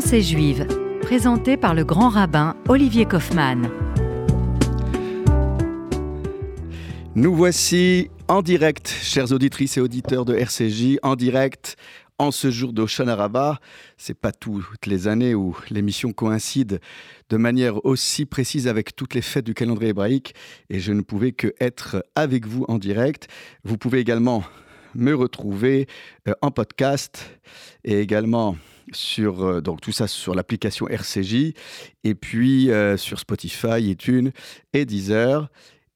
Pensée juive, présenté par le grand rabbin Olivier Kaufmann. Nous voici en direct, chères auditrices et auditeurs de RCJ, en direct en ce jour Rabbah. C'est pas toutes les années où l'émission coïncide de manière aussi précise avec toutes les fêtes du calendrier hébraïque et je ne pouvais que être avec vous en direct. Vous pouvez également me retrouver euh, en podcast et également sur euh, donc tout ça sur l'application RCJ et puis euh, sur Spotify, iTunes et Deezer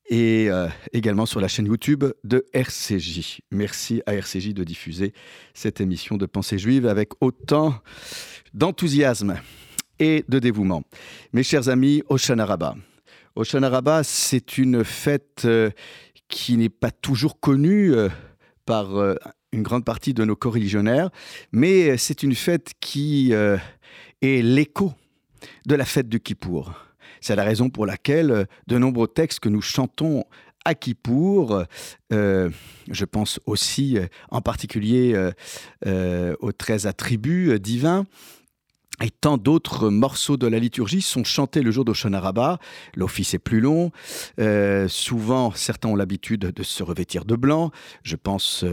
et euh, également sur la chaîne YouTube de RCJ. Merci à RCJ de diffuser cette émission de pensée juive avec autant d'enthousiasme et de dévouement. Mes chers amis, Oshana Rabbah. Oshana Rabbah, c'est une fête qui n'est pas toujours connue par une grande partie de nos co-religionnaires, mais c'est une fête qui euh, est l'écho de la fête du Kippour. C'est la raison pour laquelle euh, de nombreux textes que nous chantons à Kippour, euh, je pense aussi en particulier aux 13 attributs divins, et tant d'autres morceaux de la liturgie sont chantés le jour d'Oshana L'office est plus long. souvent, certains ont l'habitude de se revêtir de blanc. Je pense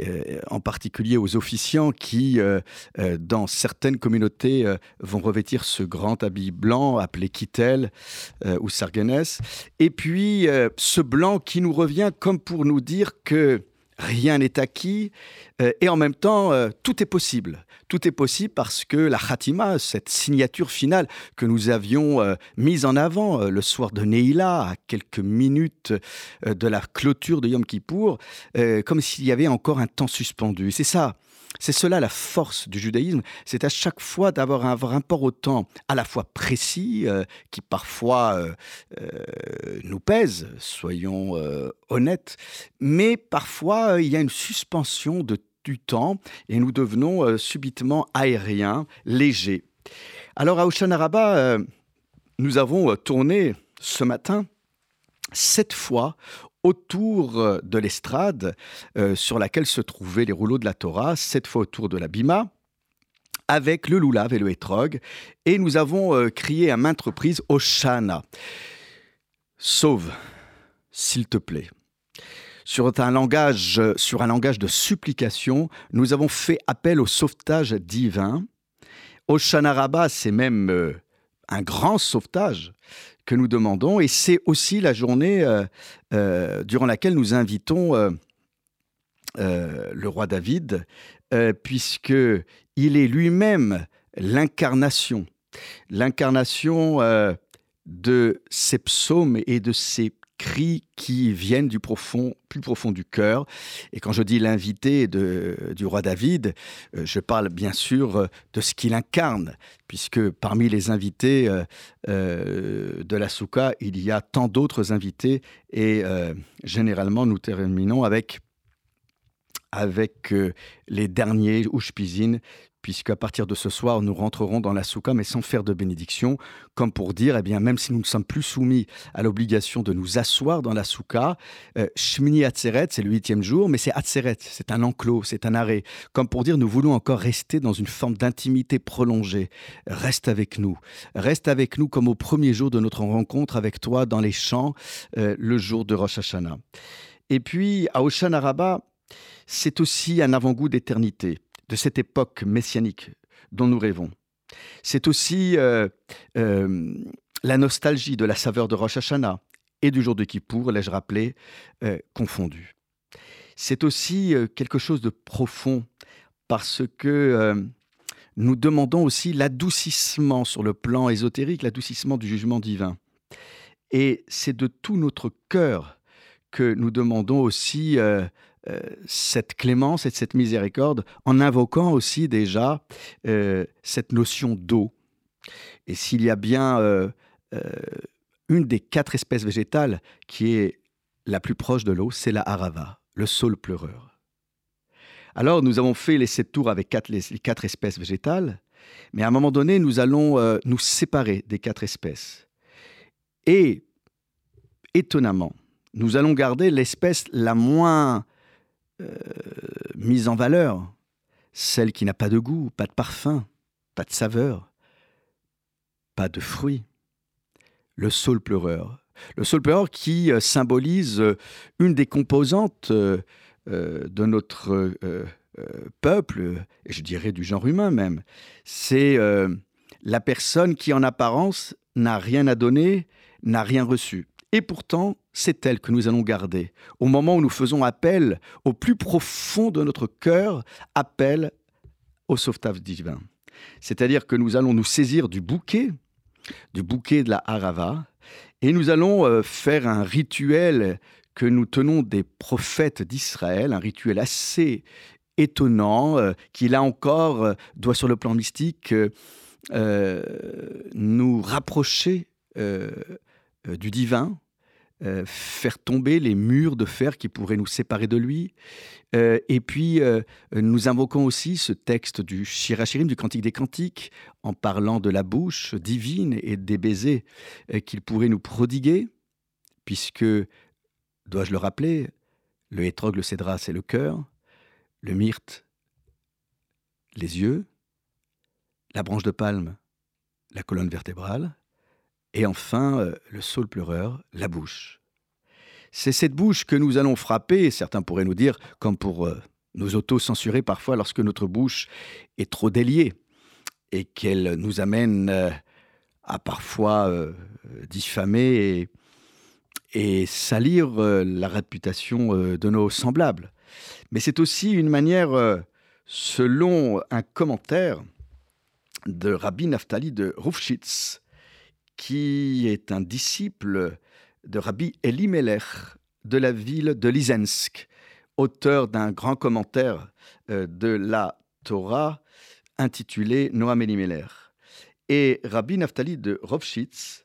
euh, en particulier aux officiants qui, euh, euh, dans certaines communautés, vont revêtir ce grand habit blanc appelé kittel ou sargenès. Et puis, ce blanc qui nous revient comme pour nous dire que rien n'est acquis et en même temps, tout est possible. Tout est possible parce que la Khatima, cette signature finale que nous avions euh, mise en avant euh, le soir de Neila, à quelques minutes euh, de la clôture de Yom Kippour, comme s'il y avait encore un temps suspendu. C'est ça. C'est cela la force du judaïsme, c'est à chaque fois d'avoir un rapport au temps à la fois précis, qui parfois nous pèse, soyons honnêtes, mais parfois il y a une suspension de du temps et nous devenons euh, subitement aériens, légers. Alors à euh, nous avons euh, tourné ce matin sept fois autour de l'estrade sur laquelle se trouvaient les rouleaux de la Torah, sept fois autour de la Bima, avec le loulav et le hétrog, et nous avons crié à maintes reprises Oshana. Sauve, s'il te plaît sur un langage, sur un langage de supplication, nous avons fait appel au sauvetage divin. Au Shanaraba, c'est même euh, un grand sauvetage que nous demandons, et c'est aussi la journée euh, euh, durant laquelle nous invitons le roi David, puisque il est lui-même l'incarnation, l'incarnation de ces psaumes et de ces cris qui viennent du profond, plus profond du cœur. Et quand je dis l'invité du roi David, euh, je parle bien sûr euh, de ce qu'il incarne, puisque parmi les invités euh, de la Souka, il y a tant d'autres invités, et généralement nous terminons avec avec les derniers Ushpizin puisqu'à partir de ce soir, nous rentrerons dans la soukha, mais sans faire de bénédiction, comme pour dire, eh bien, même si nous ne sommes plus soumis à l'obligation de nous asseoir dans la soukha, euh, Shmini Atzeret, c'est le huitième jour, mais c'est Atzeret, c'est un enclos, c'est un arrêt, comme pour dire, nous voulons encore rester dans une forme d'intimité prolongée. Reste avec nous, reste avec nous comme au premier jour de notre rencontre avec toi dans les champs, euh, le jour de Rosh Hashanah. Et puis, à Oshana Rabbah, c'est aussi un avant-goût d'éternité de cette époque messianique dont nous rêvons. C'est aussi euh, euh, la nostalgie de la saveur de Rosh Hashanah et du jour de Kippour, l'ai-je rappelé, euh, confondu. C'est aussi quelque chose de profond parce que nous demandons aussi l'adoucissement sur le plan ésotérique, l'adoucissement du jugement divin. Et c'est de tout notre cœur que nous demandons aussi euh, cette clémence et cette miséricorde en invoquant aussi déjà euh, cette notion d'eau. Et s'il y a bien euh, une des quatre espèces végétales qui est la plus proche de l'eau, c'est la harava, le saule pleureur. Alors nous avons fait les sept tours avec les, quatre espèces végétales, mais à un moment donné, nous allons nous séparer des quatre espèces. Et, étonnamment, nous allons garder l'espèce la moins mise en valeur, celle qui n'a pas de goût, pas de parfum, pas de saveur, pas de fruits. Le saule pleureur. Le saule pleureur qui euh, symbolise euh, une des composantes euh, de notre peuple, et je dirais du genre humain même. C'est la personne qui en apparence n'a rien à donner, n'a rien reçu. Et pourtant, c'est elle que nous allons garder. Au moment où nous faisons appel au plus profond de notre cœur, appel au sauvetage divin. C'est-à-dire que nous allons nous saisir du bouquet, du bouquet de la Harava, et nous allons euh, faire un rituel que nous tenons des prophètes d'Israël, un rituel assez étonnant, euh, qui là encore euh, doit sur le plan mystique nous rapprocher du divin, euh, faire tomber les murs de fer qui pourraient nous séparer de lui. Euh, et puis, euh, nous invoquons aussi ce texte du Shirachirim, du Cantique des Cantiques, en parlant de la bouche divine et des baisers qu'il pourrait nous prodiguer, puisque, dois-je le rappeler, le hétrog, le cédra, c'est le cœur, le myrte, les yeux, la branche de palme, la colonne vertébrale, et enfin, euh, le saule pleureur, la bouche. C'est cette bouche que nous allons frapper, certains pourraient nous dire, comme pour euh, nous auto-censurer parfois lorsque notre bouche est trop déliée et qu'elle nous amène euh, à parfois diffamer et, salir la réputation de nos semblables. Mais c'est aussi une manière, selon un commentaire de Rabbi Naftali de Rufschitz, qui est un disciple de Rabbi Elimelech de la ville de Lizensk, auteur d'un grand commentaire euh, de la Torah intitulé Noam Elimelech. Et Rabbi Naftali de Rovschitz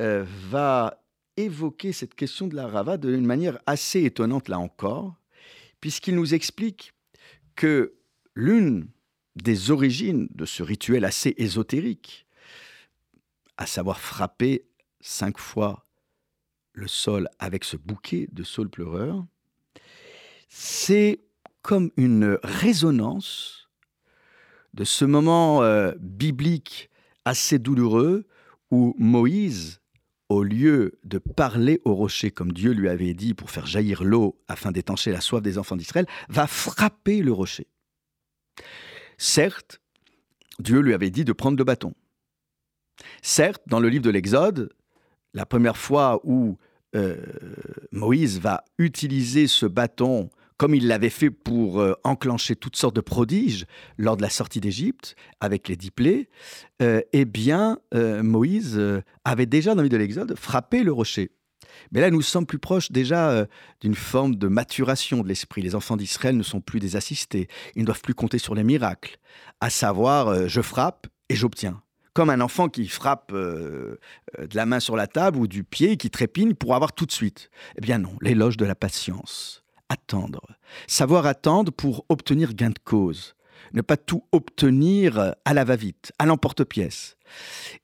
euh, va évoquer cette question de la Rava d'une manière assez étonnante là encore, puisqu'il nous explique que l'une des origines de ce rituel assez ésotérique, à savoir frapper cinq fois le sol avec ce bouquet de saules pleureurs, c'est comme une résonance de ce moment euh, biblique assez douloureux où Moïse, au lieu de parler au rocher comme Dieu lui avait dit pour faire jaillir l'eau afin d'étancher la soif des enfants d'Israël, va frapper le rocher. Certes, Dieu lui avait dit de prendre le bâton. Certes, dans le livre de l'Exode, la première fois où euh, Moïse va utiliser ce bâton comme il l'avait fait pour euh, enclencher toutes sortes de prodiges lors de la sortie d'Égypte avec les dix plaies, euh, eh bien, Moïse avait déjà, dans le livre de l'Exode, frappé le rocher. Mais là, nous sommes plus proches déjà d'une forme de maturation de l'esprit. Les enfants d'Israël ne sont plus des assistés. Ils ne doivent plus compter sur les miracles. À savoir, je frappe et j'obtiens comme un enfant qui frappe euh, euh, de la main sur la table ou du pied qui trépigne pour avoir tout de suite. Eh bien non, l'éloge de la patience. Attendre. Savoir attendre pour obtenir gain de cause. Ne pas tout obtenir à la va-vite, à l'emporte-pièce.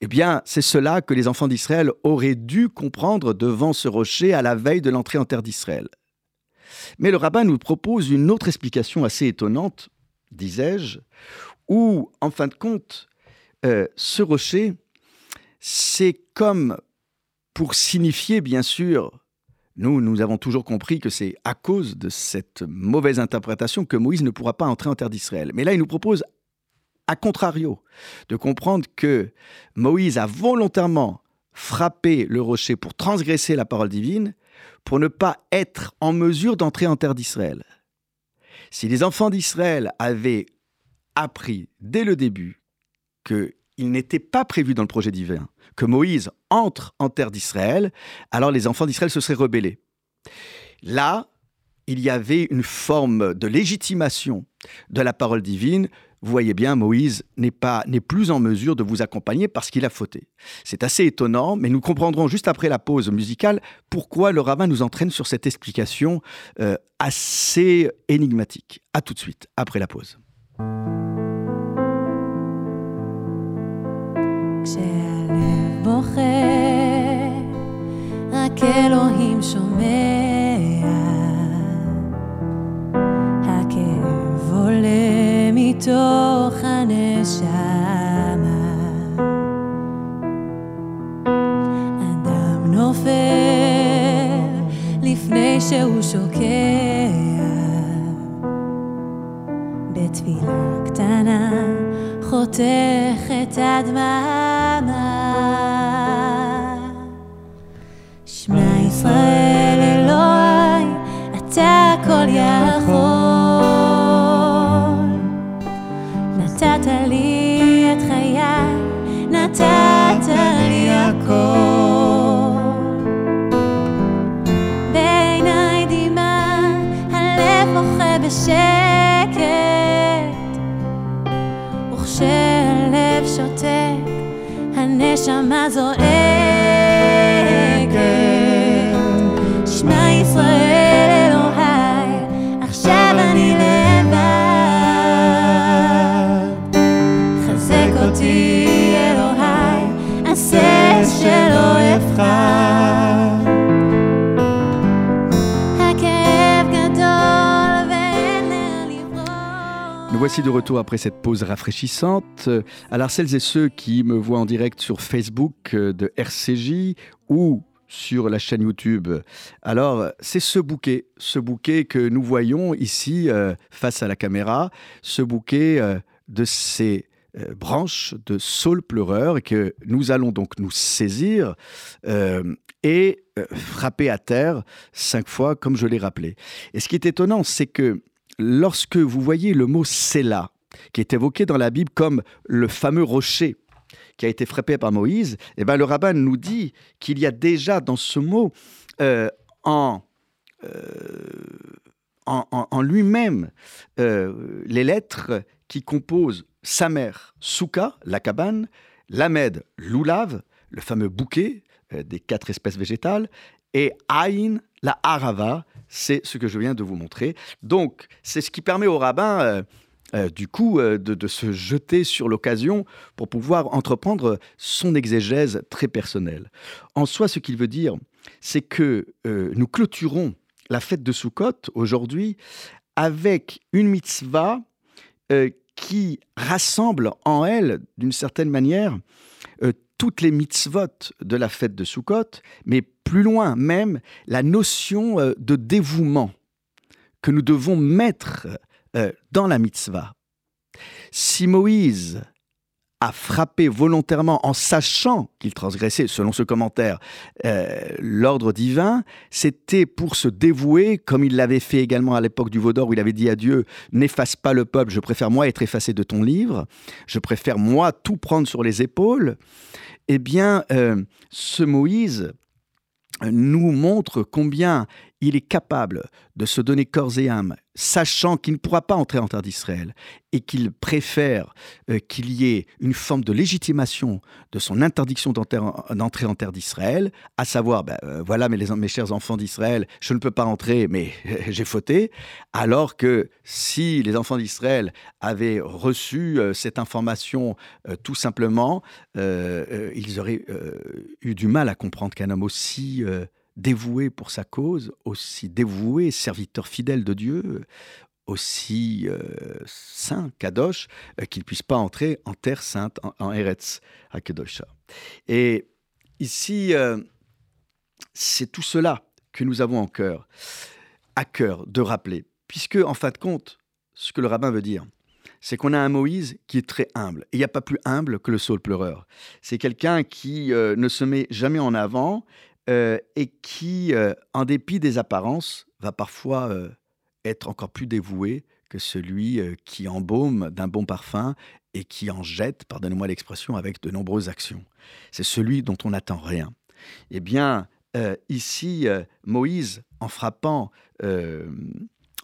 Eh bien, c'est cela que les enfants d'Israël auraient dû comprendre devant ce rocher à la veille de l'entrée en terre d'Israël. Mais le rabbin nous propose une autre explication assez étonnante, disais-je, où, en fin de compte, euh, ce rocher, c'est comme pour signifier, bien sûr, nous, nous avons toujours compris que c'est à cause de cette mauvaise interprétation que Moïse ne pourra pas entrer en terre d'Israël. Mais là, il nous propose, à contrario, de comprendre que Moïse a volontairement frappé le rocher pour transgresser la parole divine, pour ne pas être en mesure d'entrer en terre d'Israël. Si les enfants d'Israël avaient appris dès le début qu'il n'était pas prévu dans le projet divin que Moïse entre en terre d'Israël, alors les enfants d'Israël se seraient rebellés. Là, il y avait une forme de légitimation de la parole divine. Vous voyez bien, Moïse n'est pas n'est plus en mesure de vous accompagner parce qu'il a fauté. C'est assez étonnant, mais nous comprendrons juste après la pause musicale pourquoi le rabbin nous entraîne sur cette explication euh, assez énigmatique. À tout de suite après la pause. כשהלב בוכה, רק אלוהים שומע. הכאב עולה מתוך הנשמה. אדם נופל לפני שהוא שוקע. בתפילה קטנה חותך את הדממה שמע ישראל אלוהי אתה הכל יכול eyes voici de retour après cette pause rafraîchissante. Euh, Alors celles et ceux qui me voient en direct sur Facebook euh, de RCJ ou sur la chaîne YouTube, alors c'est ce bouquet, ce bouquet que nous voyons ici euh, face à la caméra, ce bouquet de ces branches de saule pleureur et que nous allons donc nous saisir et frapper à terre cinq fois comme je l'ai rappelé. Et ce qui est étonnant, c'est que lorsque vous voyez le mot Séla, qui est évoqué dans la Bible comme le fameux rocher qui a été frappé par Moïse, eh ben, le rabbin nous dit qu'il y a déjà dans ce mot euh, en, euh, en, lui-même euh, les lettres qui composent sa mère, Souka, la cabane, Lamed, l'oulave, le fameux bouquet des quatre espèces végétales, et Aïn, la harava, c'est ce que je viens de vous montrer. Donc, c'est ce qui permet au rabbin, euh, euh, du coup, euh, de, de se jeter sur l'occasion pour pouvoir entreprendre son exégèse très personnelle. En soi, ce qu'il veut dire, c'est que nous clôturons la fête de Sukkot aujourd'hui avec une mitzvah qui rassemble en elle, d'une certaine manière, toutes les mitzvot de la fête de Sukkot, mais plus loin même, la notion euh, de dévouement que nous devons mettre euh, dans la mitzvah. Si Moïse a frappé volontairement en sachant qu'il transgressait, selon ce commentaire, euh, l'ordre divin, c'était pour se dévouer, comme il l'avait fait également à l'époque du Vaudor, où il avait dit à Dieu, n'efface pas le peuple, je préfère moi être effacé de ton livre, je préfère moi tout prendre sur les épaules. Eh bien, ce Moïse nous montre combien il est capable de se donner corps et âme, sachant qu'il ne pourra pas entrer en terre d'Israël et qu'il préfère euh, qu'il y ait une forme de légitimation de son interdiction d'entrer en- terre d'Israël, à savoir, ben, euh, voilà mes, chers enfants d'Israël, je ne peux pas entrer, mais j'ai fauté, alors que si les enfants d'Israël avaient reçu euh, cette information tout simplement, ils auraient eu du mal à comprendre qu'un homme aussi dévoué pour sa cause, aussi dévoué, serviteur fidèle de Dieu, aussi euh, saint, Kadosh, euh, qu'il ne puisse pas entrer en terre sainte, en, Eretz, à Kedosha. Et ici, euh, c'est tout cela que nous avons en cœur, à cœur de rappeler, puisque en fin de compte, ce que le rabbin veut dire, c'est qu'on a un Moïse qui est très humble. Il n'y a pas plus humble que le saule pleureur. C'est quelqu'un qui ne se met jamais en avant euh, et qui, euh, en dépit des apparences, va parfois euh, être encore plus dévoué que celui qui embaume d'un bon parfum et qui en jette, pardonnez-moi l'expression, avec de nombreuses actions. C'est celui dont on n'attend rien. Eh bien, ici, Moïse, en frappant,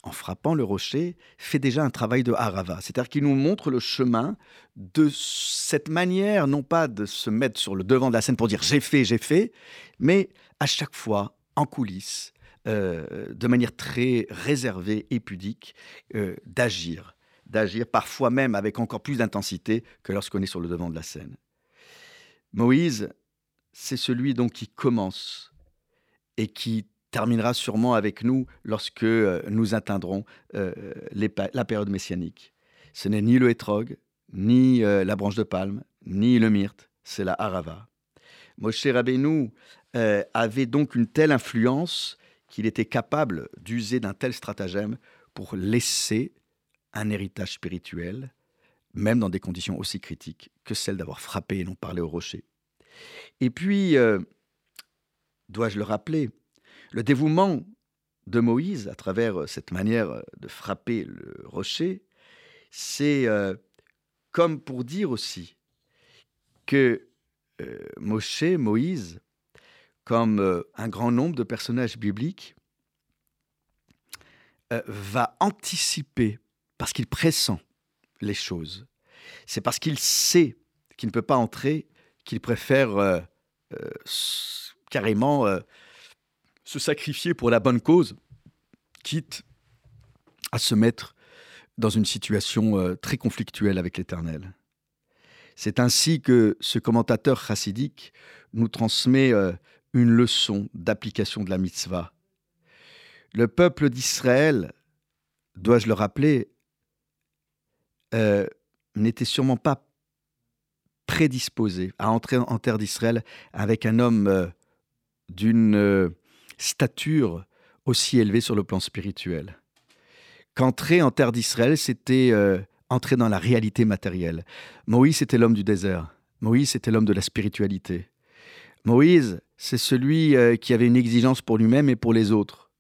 en frappant le rocher, fait déjà un travail de harava. C'est-à-dire qu'il nous montre le chemin de cette manière, non pas de se mettre sur le devant de la scène pour dire j'ai fait, j'ai fait, mais à chaque fois, en coulisses, euh, de manière très réservée et pudique, euh, d'agir. D'agir parfois même avec encore plus d'intensité que lorsqu'on est sur le devant de la scène. Moïse, c'est celui donc qui commence et qui terminera sûrement avec nous lorsque euh, nous atteindrons euh, la période messianique. Ce n'est ni le hétrog, ni euh, la branche de palme, ni le myrte, c'est la harava. Moshe Rabbeinu avait donc une telle influence qu'il était capable d'user d'un tel stratagème pour laisser un héritage spirituel, même dans des conditions aussi critiques que celles d'avoir frappé et non parlé au rocher. Et puis, dois-je le rappeler, le dévouement de Moïse à travers euh, cette manière euh, de frapper le rocher, c'est euh, comme pour dire aussi que euh, Moshe, Moïse, comme un grand nombre de personnages bibliques, va anticiper parce qu'il pressent les choses. C'est parce qu'il sait qu'il ne peut pas entrer qu'il préfère carrément se sacrifier pour la bonne cause, quitte à se mettre dans une situation euh, très conflictuelle avec l'Éternel. C'est ainsi que ce commentateur chassidique nous transmet euh, une leçon d'application de la mitzvah. Le peuple d'Israël, dois-je le rappeler, euh, n'était sûrement pas prédisposé à entrer en terre d'Israël avec un homme d'une stature aussi élevée sur le plan spirituel. Qu'entrer en terre d'Israël, c'était euh, entrer dans la réalité matérielle. Moïse était l'homme du désert. Moïse était l'homme de la spiritualité. Moïse, c'est celui euh, qui avait une exigence pour lui-même et pour les autres.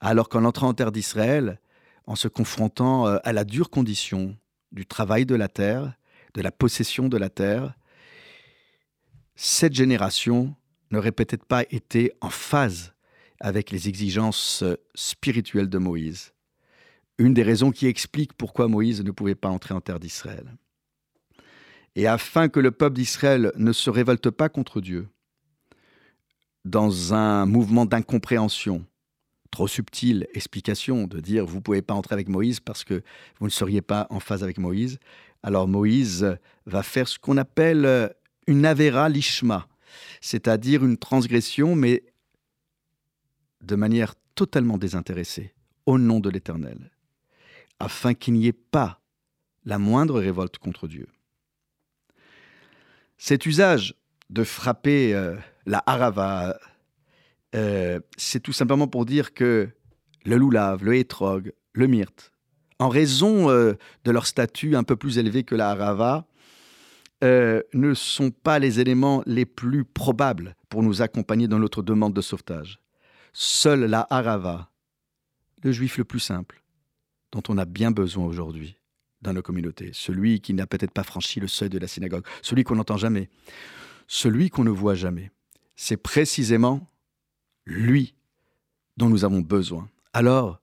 Alors qu'en entrant en terre d'Israël, en se confrontant euh, à la dure condition du travail de la terre, de la possession de la terre, cette génération n'aurait peut-être pas été en phase avec les exigences euh, spirituelles de Moïse. Une des raisons qui explique pourquoi Moïse ne pouvait pas entrer en terre d'Israël. Et afin que le peuple d'Israël ne se révolte pas contre Dieu, dans un mouvement d'incompréhension, trop subtile explication de dire vous ne pouvez pas entrer avec Moïse parce que vous ne seriez pas en phase avec Moïse, alors Moïse va faire ce qu'on appelle une avera lishma, c'est-à-dire une transgression, mais de manière totalement désintéressée, au nom de l'Éternel, afin qu'il n'y ait pas la moindre révolte contre Dieu. Cet usage de frapper euh, la harava, euh, c'est tout simplement pour dire que le loulav, le hétrog, le myrte, en raison euh, de leur statut un peu plus élevé que la harava, ne sont pas les éléments les plus probables pour nous accompagner dans notre demande de sauvetage. Seule la harava, le juif le plus simple, dont on a bien besoin aujourd'hui dans nos communautés, celui qui n'a peut-être pas franchi le seuil de la synagogue, celui qu'on n'entend jamais, celui qu'on ne voit jamais, c'est précisément lui dont nous avons besoin. Alors,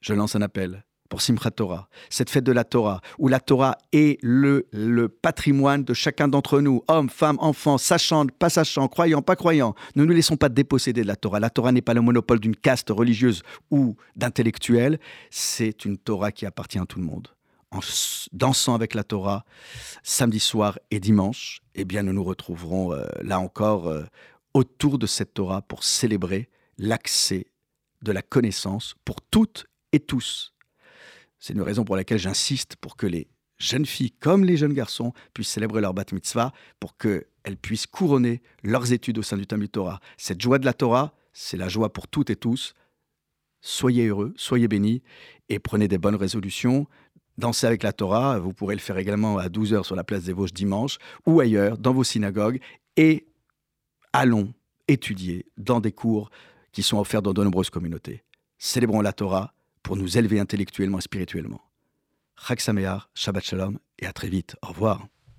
je lance un appel pour Simchat Torah, cette fête de la Torah, où la Torah est le, patrimoine de chacun d'entre nous, hommes, femmes, enfants, sachant, pas sachant, croyants, pas croyants. Ne nous laissons pas déposséder de la Torah. La Torah n'est pas le monopole d'une caste religieuse ou d'intellectuels, c'est une Torah qui appartient à tout le monde. En dansant avec la Torah, samedi soir et dimanche, eh bien nous nous retrouverons euh, là encore euh, autour de cette Torah pour célébrer l'accès de la connaissance pour toutes et tous. C'est une raison pour laquelle j'insiste pour que les jeunes filles comme les jeunes garçons puissent célébrer leur bat mitzvah, pour qu'elles puissent couronner leurs études au sein du Talmud Torah. Cette joie de la Torah, c'est la joie pour toutes et tous. Soyez heureux, soyez bénis et prenez des bonnes résolutions. Dansez avec la Torah, vous pourrez le faire également à 12h sur la place des Vosges dimanche ou ailleurs, dans vos synagogues. Et allons étudier dans des cours qui sont offerts dans de nombreuses communautés. Célébrons la Torah pour nous élever intellectuellement et spirituellement. Chag Shabbat Shalom et à très vite. Au revoir.